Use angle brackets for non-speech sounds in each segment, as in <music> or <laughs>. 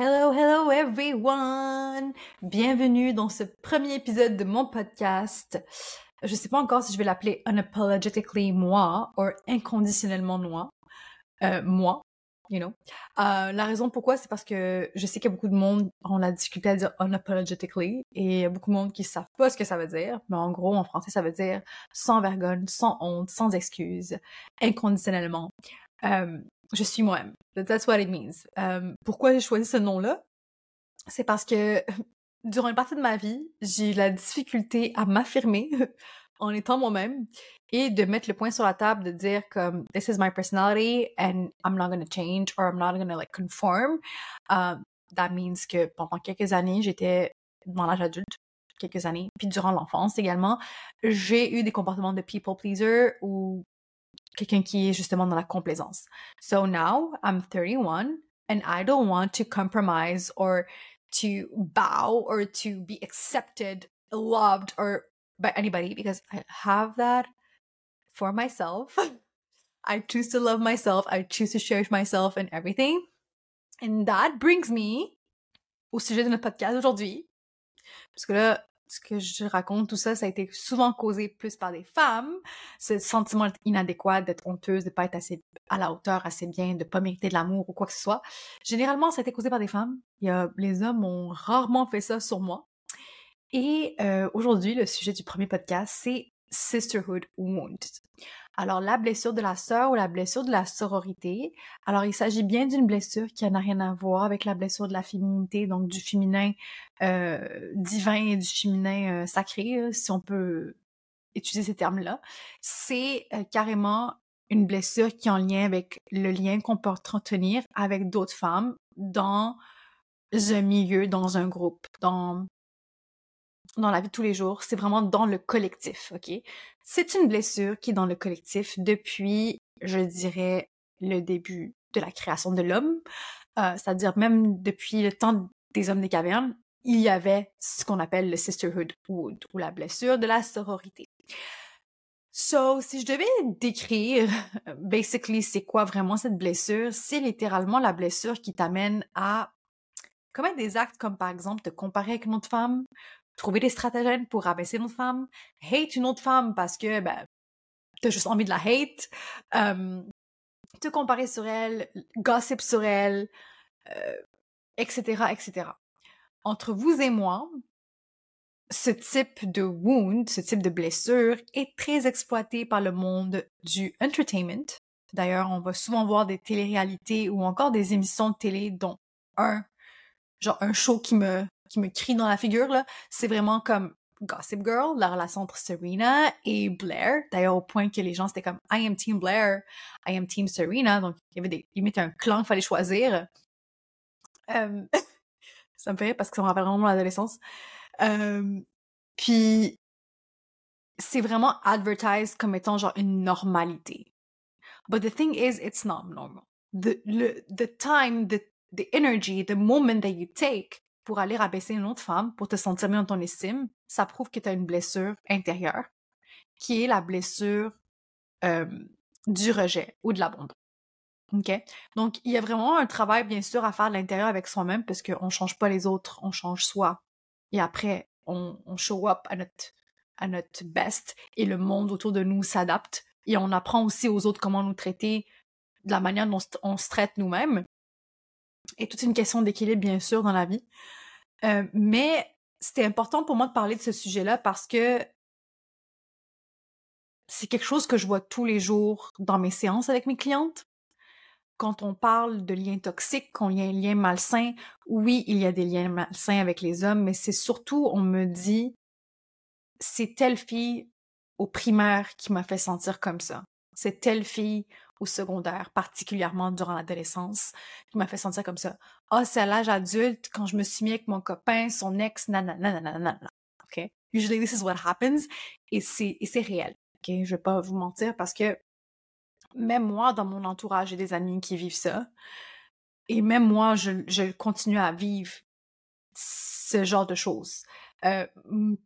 Hello, hello everyone! Bienvenue dans ce premier épisode de mon podcast. Je sais pas encore si je vais l'appeler Unapologetically Moi ou Inconditionnellement Moi. Euh, moi, you know. Euh, la raison pourquoi, c'est parce que je sais qu'il y a beaucoup de monde ont la difficulté à dire unapologetically et il y a beaucoup de monde qui savent pas ce que ça veut dire. Mais en gros, en français, ça veut dire sans vergogne, sans honte, sans excuse, inconditionnellement. Euh, je suis moi-même. That's what it means. Euh, pourquoi j'ai choisi ce nom-là? C'est parce que <laughs> durant une partie de ma vie, j'ai eu la difficulté à m'affirmer <laughs> en étant moi-même et de mettre le point sur la table de dire comme this is my personality and I'm not gonna change or I'm not gonna like conform. Um, that means que pendant quelques années, j'étais dans l'âge adulte, quelques années, puis durant l'enfance également, j'ai eu des comportements de people pleaser ou quelqu'un qui est justement dans la complaisance. So now I'm 31 and I don't want to compromise or to bow or to be accepted, loved or by anybody because I have that for myself. <laughs> I choose to love myself. I choose to cherish myself and everything. And that brings me au sujet de notre podcast aujourd'hui. Parce que là, ce que je raconte, tout ça, ça a été souvent causé plus par des femmes. Ce sentiment inadéquat d'être honteuse, de pas être assez à la hauteur, assez bien, de pas mériter de l'amour ou quoi que ce soit. Généralement, ça a été causé par des femmes. Les hommes ont rarement fait ça sur moi. Et euh, aujourd'hui, le sujet du premier podcast, c'est Sisterhood Wound. Alors, la blessure de la sœur ou la blessure de la sororité. Alors, il s'agit bien d'une blessure qui n'a rien à voir avec la blessure de la féminité, donc du féminin euh, divin et du féminin euh, sacré, si on peut utiliser ces termes-là. C'est euh, carrément une blessure qui est en lien avec le lien qu'on peut entretenir avec d'autres femmes dans un milieu, dans un groupe, dans dans la vie de tous les jours, c'est vraiment dans le collectif, ok? C'est une blessure qui est dans le collectif depuis, je dirais, le début de la création de l'homme, euh, c'est-à-dire même depuis le temps des hommes des cavernes, il y avait ce qu'on appelle le sisterhood wound ou la blessure de la sororité. So, si je devais décrire, <laughs> basically, c'est quoi vraiment cette blessure, c'est littéralement la blessure qui t'amène à commettre des actes comme par exemple te comparer avec une autre femme, trouver des stratagèmes pour rabaisser une autre femme, hate une autre femme parce que ben, t'as juste envie de la hate, te comparer sur elle, gossip sur elle, etc., euh, etc. Entre vous et moi, ce type de wound, ce type de blessure est très exploité par le monde du entertainment. D'ailleurs, on va souvent voir des téléréalités ou encore des émissions de télé dont un, genre un show qui me qui me crie dans la figure, là, c'est vraiment comme Gossip Girl, la relation entre Serena et Blair. D'ailleurs, au point que les gens, c'était comme I am Team Blair, I am Team Serena. Donc, il y avait des, limite un clan qu'il fallait choisir. Euh, <laughs> ça me fait parce que ça me rappelle vraiment l'adolescence. Euh, puis, c'est vraiment advertised comme étant genre une normalité. But the thing is, it's not normal. The, le, the time, the, the energy, the moment that you take pour aller rabaisser une autre femme, pour te sentir mieux dans ton estime, ça prouve que tu as une blessure intérieure, qui est la blessure du rejet ou de l'abandon. OK? Donc, il y a vraiment un travail, bien sûr, à faire à l'intérieur avec soi-même, parce qu'on change pas les autres, on change soi. Et après, on, show up à notre, à notre best, et le monde autour de nous s'adapte. Et on apprend aussi aux autres comment nous traiter de la manière dont on se traite nous-mêmes. Et toute une question d'équilibre, bien sûr, dans la vie. Euh, mais c'était important pour moi de parler de ce sujet-là parce que c'est quelque chose que je vois tous les jours dans mes séances avec mes clientes. Quand on parle de liens toxiques, qu'on y a un lien malsain, oui, il y a des liens malsains avec les hommes, mais c'est surtout, on me dit, c'est telle fille au primaire qui m'a fait sentir comme ça. C'est telle fille au secondaire, particulièrement durant l'adolescence, qui m'a fait sentir comme ça. Ah, oh, c'est à l'âge adulte, quand je me suis mis avec mon copain, son ex, nanana, nanana, OK? Usually this is what happens, et c'est, et c'est réel, OK? Je vais pas vous mentir parce que même moi, dans mon entourage, j'ai des amis qui vivent ça. Et même moi, je, je continue à vivre ce genre de choses. Euh,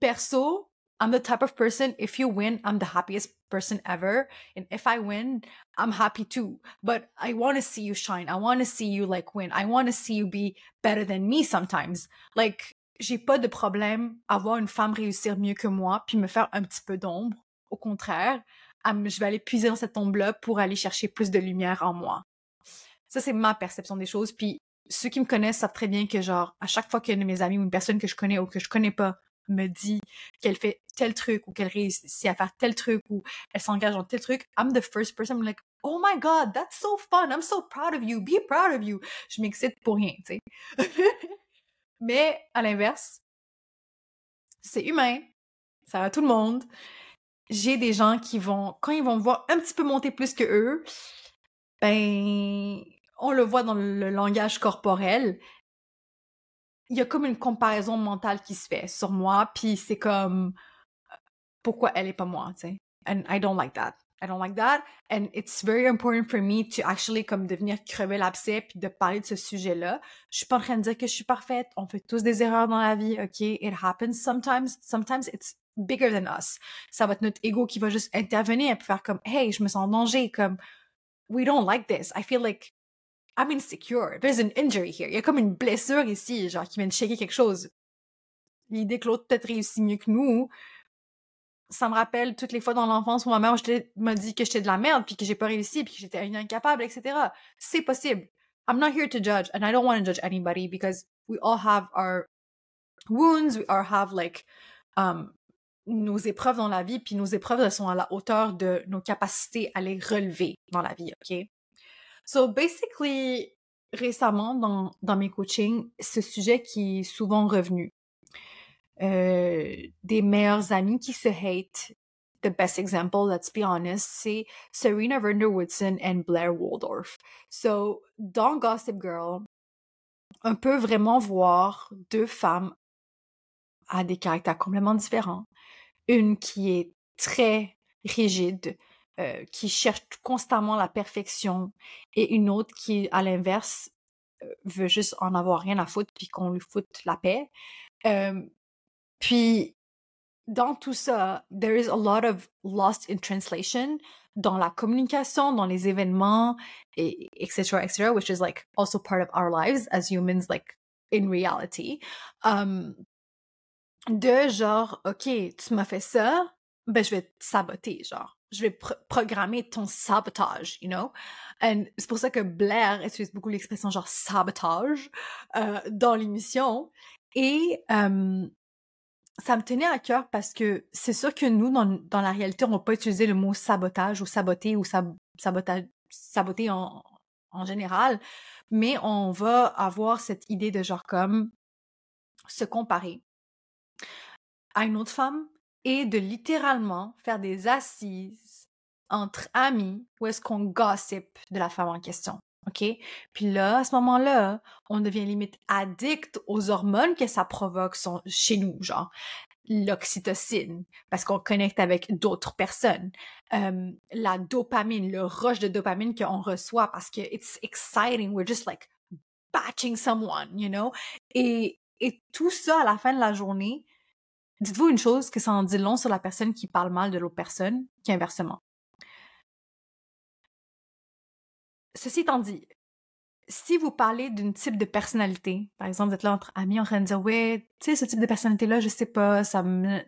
perso, I'm the type of person, if you win, I'm the happiest person ever. And if I win, I'm happy too. But I want to see you shine. I want to see you like win. I want to see you be better than me sometimes. Like, j'ai pas de problème à voir une femme réussir mieux que moi puis me faire un petit peu d'ombre. Au contraire, je vais aller puiser dans cette ombre-là pour aller chercher plus de lumière en moi. Ça, c'est ma perception des choses. Puis ceux qui me connaissent savent très bien que, genre, à chaque fois qu'une de mes amies ou une personne que je connais ou que je connais pas me dit qu'elle fait tel truc ou qu'elle réussit à faire tel truc ou elle s'engage dans tel truc, I'm the first person I'm like, oh my god, that's so fun, I'm so proud of you, be proud of you. Je m'excite pour rien, tu sais. <laughs> Mais à l'inverse, c'est humain, ça va tout le monde. J'ai des gens qui vont, quand ils vont me voir un petit peu monter plus que eux, ben, on le voit dans le langage corporel, il y a comme une comparaison mentale qui se fait sur moi, puis c'est comme pourquoi elle est pas moi, tu sais? And I don't like that. I don't like that. And it's very important for me to actually comme devenir crever l'abcès puis de parler de ce sujet-là. Je suis pas en train de dire que je suis parfaite. On fait tous des erreurs dans la vie, ok? It happens sometimes. Sometimes it's bigger than us. Ça va être notre ego qui va juste intervenir et faire comme, hey, je me sens en danger, comme, we don't like this. I feel like I'm insecure. There's an injury here. Il y a comme une blessure ici, genre, qui vient de shaker quelque chose. L'idée que l'autre peut-être réussit mieux que nous, ça me rappelle toutes les fois dans l'enfance où ma mère m'a dit que j'étais de la merde, puis que j'ai pas réussi, puis que j'étais incapable, etc. C'est possible. I'm not here to judge, and I don't want to judge anybody because we all have our wounds, we all have like um, nos épreuves dans la vie, puis nos épreuves sont à la hauteur de nos capacités à les relever dans la vie, ok? So basically, récemment dans, dans mes coachings, ce sujet qui est souvent revenu, euh, des meilleurs amis qui se hate, the best example, let's be honest, c'est Serena Werner Woodson and Blair Waldorf. So, dans Gossip Girl, on peut vraiment voir deux femmes à des caractères complètement différents. Une qui est très rigide, euh, qui cherche constamment la perfection et une autre qui, à l'inverse, euh, veut juste en avoir rien à foutre puis qu'on lui foute la paix. Euh, puis, dans tout ça, there is a lot of lost in translation dans la communication, dans les événements, et, etc., etc., which is like also part of our lives as humans, like in reality. Um, de genre, OK, tu m'as fait ça, ben je vais te saboter, genre je vais programmer ton sabotage, you know? And c'est pour ça que Blair utilise beaucoup l'expression genre sabotage euh, dans l'émission. Et euh, ça me tenait à cœur parce que c'est sûr que nous, dans, dans la réalité, on va pas utiliser le mot sabotage ou saboter ou sabotage, saboter en, en général, mais on va avoir cette idée de genre comme se comparer à une autre femme et de littéralement faire des assises entre amis où est-ce qu'on gossip de la femme en question. OK? Puis là, à ce moment-là, on devient limite addict aux hormones que ça provoque chez nous, genre l'oxytocine, parce qu'on connecte avec d'autres personnes. Euh, la dopamine, le rush de dopamine qu'on reçoit parce que it's exciting, we're just like batching someone, you know? Et, et tout ça, à la fin de la journée, Dites-vous une chose que ça en dit long sur la personne qui parle mal de l'autre personne qu'inversement. Ceci étant dit, si vous parlez d'une type de personnalité, par exemple, vous êtes là entre amis en train de dire, ouais, tu sais, ce type de personnalité-là, je sais pas, ça me.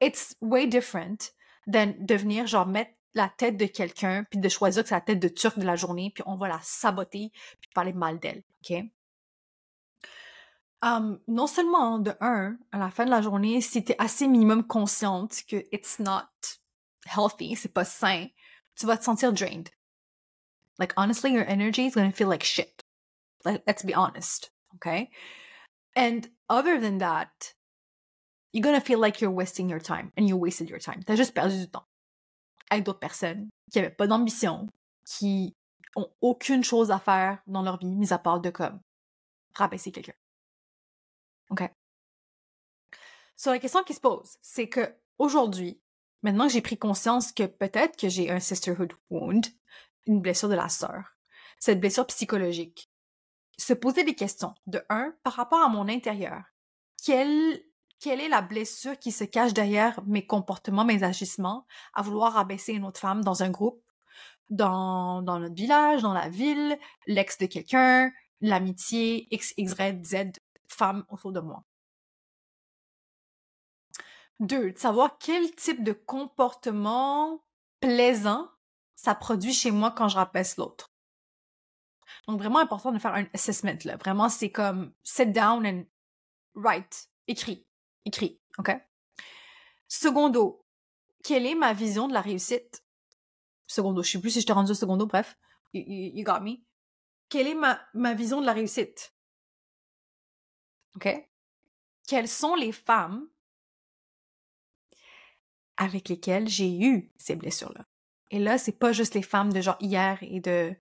It's way different than de venir, genre, mettre la tête de quelqu'un, puis de choisir que c'est la tête de Turc de la journée, puis on va la saboter, puis parler mal d'elle, OK? Non seulement, de un, à la fin de la journée, si t'es assez minimum consciente que it's not healthy, c'est pas sain, tu vas te sentir drained. Like, honestly, your energy is gonna feel like shit. let's be honest, okay? And other than that, you're gonna feel like you're wasting your time, and you wasted your time. T'as juste perdu du temps avec d'autres personnes qui avaient pas d'ambition, qui ont aucune chose à faire dans leur vie, mis à part de comme rabaisser quelqu'un. OK. Sur la question qui se pose, c'est que aujourd'hui, maintenant que j'ai pris conscience que peut-être que j'ai un sisterhood wound, une blessure de la sœur, cette blessure psychologique, se poser des questions. De un, par rapport à mon intérieur, quelle, quelle est la blessure qui se cache derrière mes comportements, mes agissements, à vouloir abaisser une autre femme dans un groupe, dans, dans notre village, dans la ville, l'ex de quelqu'un, l'amitié, X, Y, Z femmes autour de moi. Deux, de savoir quel type de comportement plaisant ça produit chez moi quand je rabaisse l'autre. Donc, vraiment important de faire un assessment, là. Vraiment, c'est comme sit down and write. Écrit. Écrit. OK? Secondo, quelle est ma vision de la réussite? Secondo, je sais plus si je t'ai rendu au secondo, bref. You, got me. Quelle est ma, ma vision de la réussite? OK? Quelles sont les femmes avec lesquelles j'ai eu ces blessures-là? Et là, c'est pas juste les femmes de genre hier et de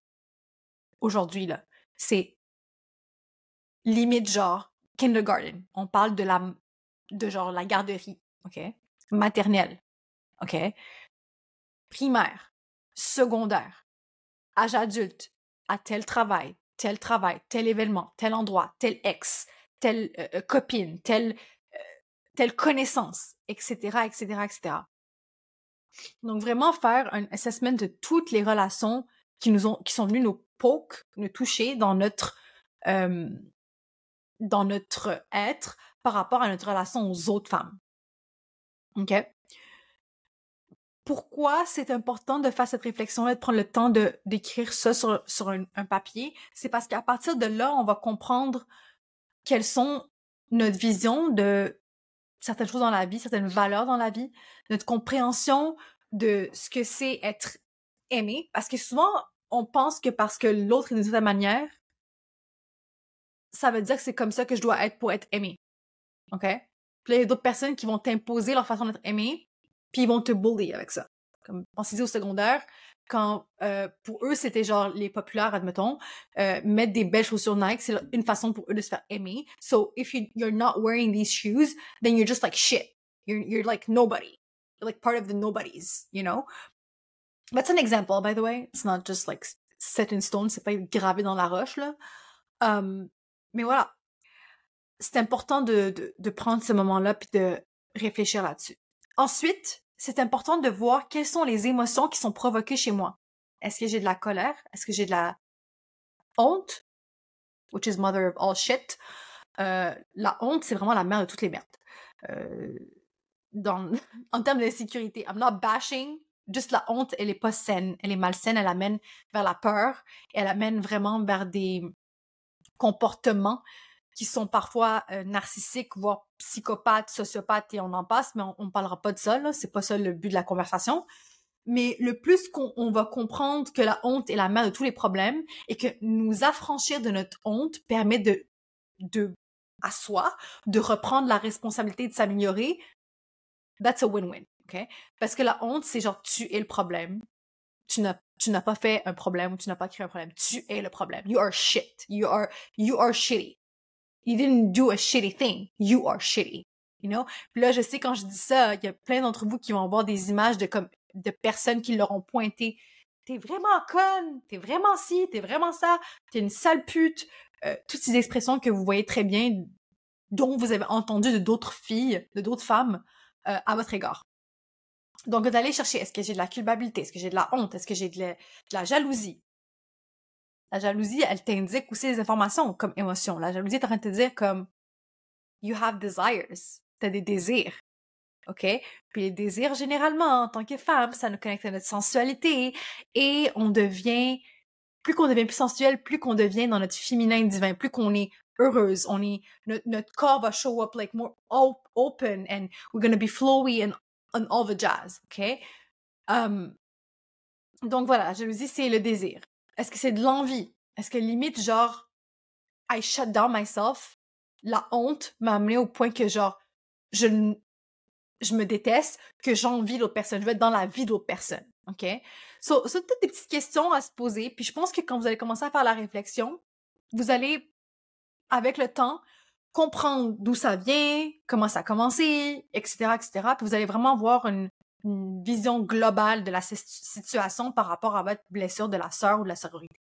aujourd'hui, là. C'est limite genre kindergarten. On parle de la, de genre la garderie, OK? Maternelle, OK? Primaire, secondaire, âge adulte, à tel travail, tel travail, tel événement, tel endroit, tel ex, telle euh, euh, copine, telle, euh, telle connaissance, etc., etc., etc. Donc vraiment faire un assessment de toutes les relations qui nous ont, qui sont venues nous poke, nous toucher dans notre, dans notre être par rapport à notre relation aux autres femmes. OK? Pourquoi c'est important de faire cette réflexion-là, de prendre le temps d'écrire ça sur, sur un papier? C'est parce qu'à partir de là, on va comprendre quelles sont notre vision de certaines choses dans la vie, certaines valeurs dans la vie, notre compréhension de ce que c'est être aimé? Parce que souvent, on pense que parce que l'autre est d'une certaine manière, ça veut dire que c'est comme ça que je dois être pour être aimé. OK? Puis là, il y a d'autres personnes qui vont t'imposer leur façon d'être aimé, puis ils vont te bully avec ça. Comme dit au secondaire, quand euh, pour eux c'était genre les populaires admettons euh, mettre des belles chaussures Nike c'est une façon pour eux de se faire aimer. So if you you're not wearing these shoes then you're just like shit. You're you're like nobody. You're like part of the nobodies you know? That's an example by the way. It's not just like set in stone c'est pas gravé dans la roche là. Um, mais voilà. C'est important de, de de prendre ce moment là puis de réfléchir là-dessus. Ensuite c'est important de voir quelles sont les émotions qui sont provoquées chez moi. Est-ce que j'ai de la colère? Est-ce que j'ai de la honte? Which is mother of all shit. Euh, la honte, c'est vraiment la mère de toutes les merdes. Euh, dans, <laughs> en termes d'insécurité, I'm not bashing. Juste la honte, elle est pas saine. Elle est malsaine. Elle amène vers la peur. Elle amène vraiment vers des comportements qui sont parfois euh, narcissiques, voire psychopathes, sociopathes et on en passe, mais on, ne parlera pas de ça, là. C'est pas ça le but de la conversation. Mais le plus qu'on va comprendre que la honte est la mère de tous les problèmes et que nous affranchir de notre honte permet de, de, à soi, de reprendre la responsabilité de s'améliorer, that's a win-win, ok? Parce que la honte, c'est genre, tu es le problème. Tu n'as tu n'as pas fait un problème ou tu n'as pas créé un problème. Tu es le problème. You are shit. You are, you are shitty you didn't do a shitty thing. You are shitty. You know? Puis là, je sais, quand je dis ça, il y a plein d'entre vous qui vont voir des images de comme, de personnes qui leur ont pointé. T'es vraiment conne, t'es vraiment ci, t'es vraiment ça, t'es une sale pute. Euh, toutes ces expressions que vous voyez très bien, dont vous avez entendu de d'autres filles, de d'autres femmes euh, à votre égard. Donc, d'aller chercher, est-ce que j'ai de la culpabilité, est-ce que j'ai de la honte, est-ce que j'ai de la jalousie, la jalousie, elle t'indique aussi des informations comme émotion. La jalousie est en train de te dire comme you have desires. T'as des désirs. OK? Puis les désirs, généralement, en tant que femme, ça nous connecte à notre sensualité et on devient, plus qu'on devient plus sensuel, plus qu'on devient dans notre féminin divin, plus qu'on est heureuse, on est, notre, corps va show up like more open and we're gonna be flowy and, all the jazz. OK? Um, donc voilà, jalousie, c'est le désir. Est-ce que c'est de l'envie? Est-ce que limite, genre, I shut down myself, la honte m'a amené au point que, genre, je, je me déteste, que j'envie l'autre personne, je veux être dans la vie d'autres personnes, OK? So, c'est toutes des petites questions à se poser, puis je pense que quand vous allez commencer à faire la réflexion, vous allez, avec le temps, comprendre d'où ça vient, comment ça a commencé, etc., etc., puis vous allez vraiment voir une, une vision globale de la situation par rapport à votre blessure de la sœur ou de la sororité.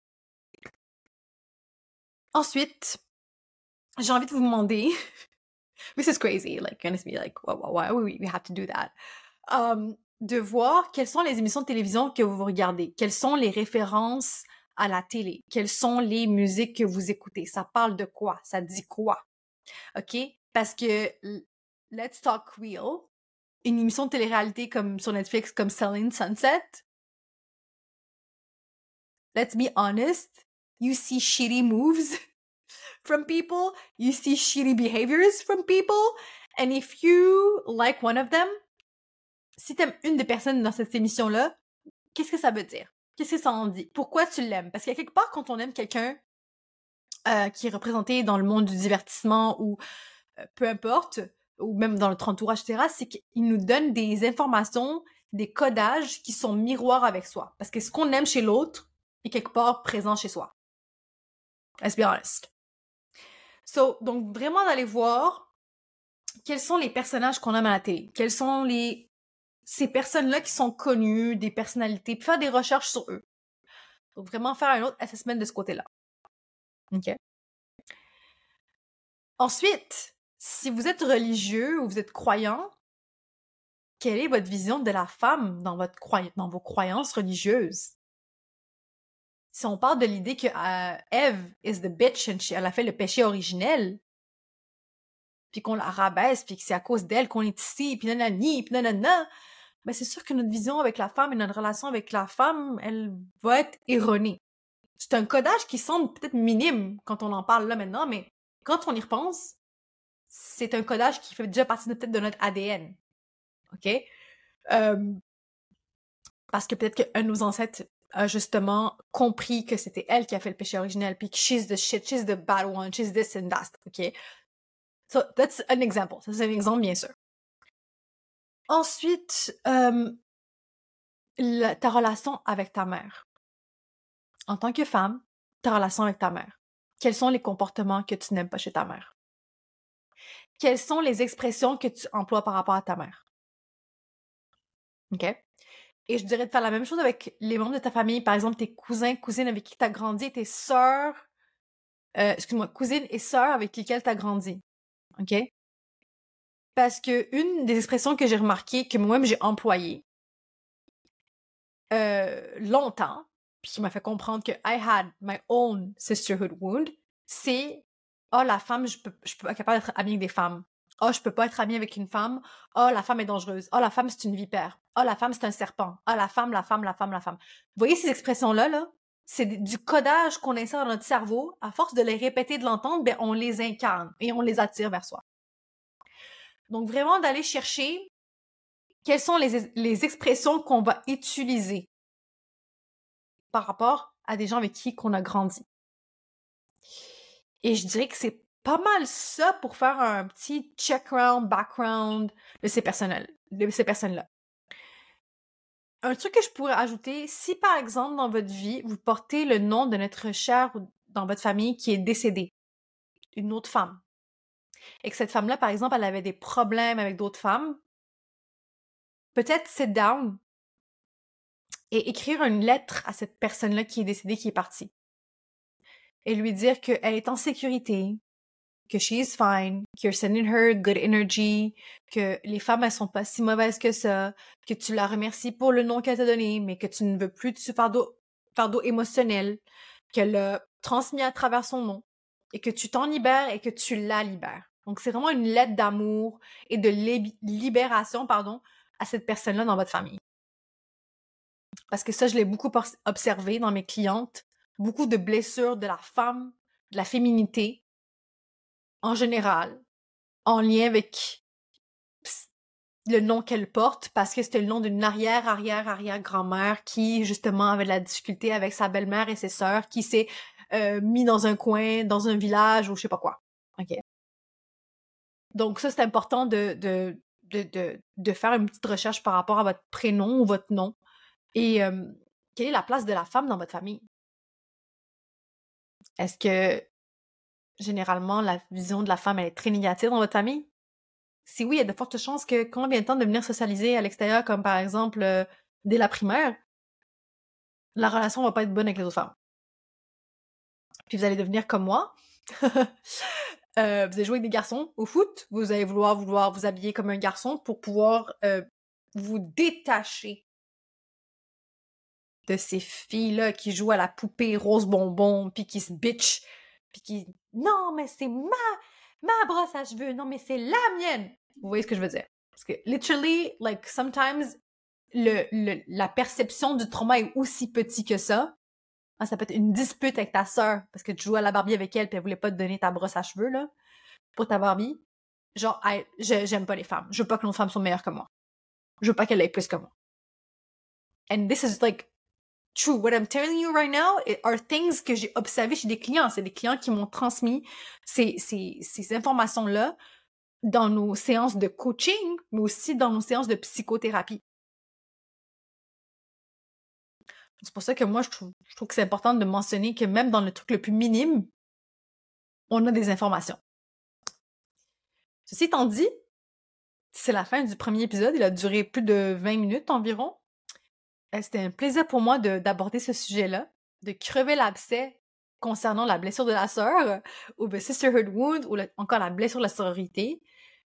Ensuite, j'ai envie de vous demander <laughs> This is crazy. Like, you're be like, why, why, we, we have to do that? Um, de voir quelles sont les émissions de télévision que vous regardez, quelles sont les références à la télé, quelles sont les musiques que vous écoutez, ça parle de quoi, ça dit quoi, ok? Parce que Let's Talk Real, une émission de télé-réalité comme sur Netflix comme Selling Sunset, let's be honest, you see shitty moves <laughs> from people, you see shitty behaviors from people, and if you like one of them, si t'aimes une des personnes dans cette émission-là, qu'est-ce que ça veut dire? Qu'est-ce que ça en dit? Pourquoi tu l'aimes? Parce a quelque part, quand on aime quelqu'un euh, qui est représenté dans le monde du divertissement ou euh, peu importe, ou même dans notre entourage, etc., c'est qu'il nous donne des informations, des codages qui sont miroirs avec soi. Parce que ce qu'on aime chez l'autre est quelque part présent chez soi. Let's be honest. So, donc vraiment d'aller voir quels sont les personnages qu'on aime à la télé, quels sont les ces personnes-là qui sont connues, des personnalités, puis faire des recherches sur eux. Donc vraiment faire un autre assessment de ce côté-là. OK? Ensuite, si vous êtes religieux ou vous êtes croyant, quelle est votre vision de la femme dans, votre vos croyances religieuses? Si on parle de l'idée que euh, Eve is the bitch and elle a fait le péché originel, puis qu'on la rabaisse, puis que c'est à cause d'elle qu'on est ici, puis nanani, puis nanana, ben c'est sûr que notre vision avec la femme et notre relation avec la femme, elle va être erronée. C'est un codage qui semble peut-être minime quand on en parle là maintenant, mais quand on y repense, c'est un codage qui fait déjà partie peut-être de notre ADN. OK? Euh, parce que peut-être qu'un de nos ancêtres a justement compris que c'était elle qui a fait le péché originel, puis que she's the shit, she's the bad one, she's this and that, OK? So, that's an example. Ça, c'est un exemple, bien sûr. Ensuite, euh, ta relation avec ta mère. En tant que femme, ta relation avec ta mère. Quels sont les comportements que tu n'aimes pas chez ta mère? Quelles sont les expressions que tu emploies par rapport à ta mère? OK? Et je dirais de faire la même chose avec les membres de ta famille, par exemple tes cousins, cousines avec qui tu as grandi, tes sœurs, euh, excuse-moi, cousines et sœurs avec lesquelles tu as grandi. OK? Parce que une des expressions que j'ai remarquées, que moi-même j'ai employées euh, longtemps, puis qui m'a fait comprendre que I had my own sisterhood wound, c'est oh la femme, je peux, je peux pas capable d'être amie avec des femmes. Oh, je peux pas être amie avec une femme. Oh, la femme est dangereuse. Oh, la femme, c'est une vipère. Oh, la femme, c'est un serpent. Oh, la femme, la femme, la femme, la femme. Vous voyez ces expressions-là, là? C'est du codage qu'on insère dans notre cerveau. À force de les répéter, de l'entendre, ben, on les incarne et on les attire vers soi. Donc vraiment d'aller chercher quelles sont les, les expressions qu'on va utiliser par rapport à des gens avec qui qu'on a grandi. Et je dirais que c'est pas mal ça pour faire un petit check-round, background de ces personnes de ces personnes-là. Un truc que je pourrais ajouter, si par exemple dans votre vie, vous portez le nom de notre chère dans votre famille qui est décédée, une autre femme, et que cette femme-là, par exemple, elle avait des problèmes avec d'autres femmes, peut-être sit down et écrire une lettre à cette personne-là qui est décédée, qui est partie. Et lui dire qu'elle est en sécurité, que she is fine, que you're sending her good energy, que les femmes, elles sont pas si mauvaises que ça, que tu la remercies pour le nom qu'elle t'a donné, mais que tu ne veux plus de ce fardeau, fardeau émotionnel qu'elle a transmis à travers son nom, et que tu t'en libères et que tu la libères. Donc, c'est vraiment une lettre d'amour et de libération, pardon, à cette personne-là dans votre famille. Parce que ça, je l'ai beaucoup observé dans mes clientes. Beaucoup de blessures de la femme, de la féminité, en général, en lien avec le nom qu'elle porte, parce que c'était le nom d'une arrière, arrière, arrière grand-mère qui, justement, avait de la difficulté avec sa belle-mère et ses sœurs, qui s'est euh, mis dans un coin, dans un village ou je sais pas quoi. Donc ça, c'est important de, de, de, de, faire une petite recherche par rapport à votre prénom ou votre nom. Et quelle est la place de la femme dans votre famille? Est-ce que généralement la vision de la femme elle est très négative dans votre famille? Si oui, il y a de fortes chances que quand vient le temps de venir socialiser à l'extérieur, comme par exemple dès la primaire, la relation va pas être bonne avec les autres femmes. Puis vous allez devenir comme moi, <laughs> euh, vous allez jouer avec des garçons au foot, vous allez vouloir vouloir vous habiller comme un garçon pour pouvoir euh, vous détacher de ces filles-là qui jouent à la poupée rose bonbon, puis qui se bitch, puis qui non mais c'est ma ma brosse à cheveux, non mais c'est la mienne. Vous voyez ce que je veux dire? Parce que literally, like sometimes le, le la perception du trauma est aussi petit que ça. Ah, ça peut être une dispute avec ta sœur parce que tu jouais à la Barbie avec elle puis elle voulait pas te donner ta brosse à cheveux là pour ta Barbie. Genre, j'aime pas les femmes. Je veux pas que nos femmes soient meilleures que moi. Je veux pas qu'elles aient plus que moi. And this is like true. What I'm telling you right now are things que j'ai observé chez des clients. C'est des clients qui m'ont transmis ces, ces, ces informations-là dans nos séances de coaching, mais aussi dans nos séances de psychothérapie. C'est pour ça que moi, je trouve, je trouve que c'est important de mentionner que même dans le truc le plus minime, on a des informations. Ceci étant dit, c'est la fin du premier épisode. Il a duré plus de 20 minutes environ. Euh, c'était un plaisir pour moi d'aborder ce sujet-là, de crever l'abcès concernant la blessure de la sœur, ou le sisterhood wound, ou encore la blessure de la sororité.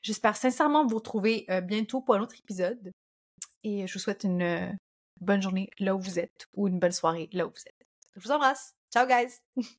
J'espère sincèrement vous retrouver euh, bientôt pour un autre épisode. Et je vous souhaite une euh, bonne journée là où vous êtes, ou une bonne soirée là où vous êtes. Je vous embrasse. Ciao, guys! <laughs>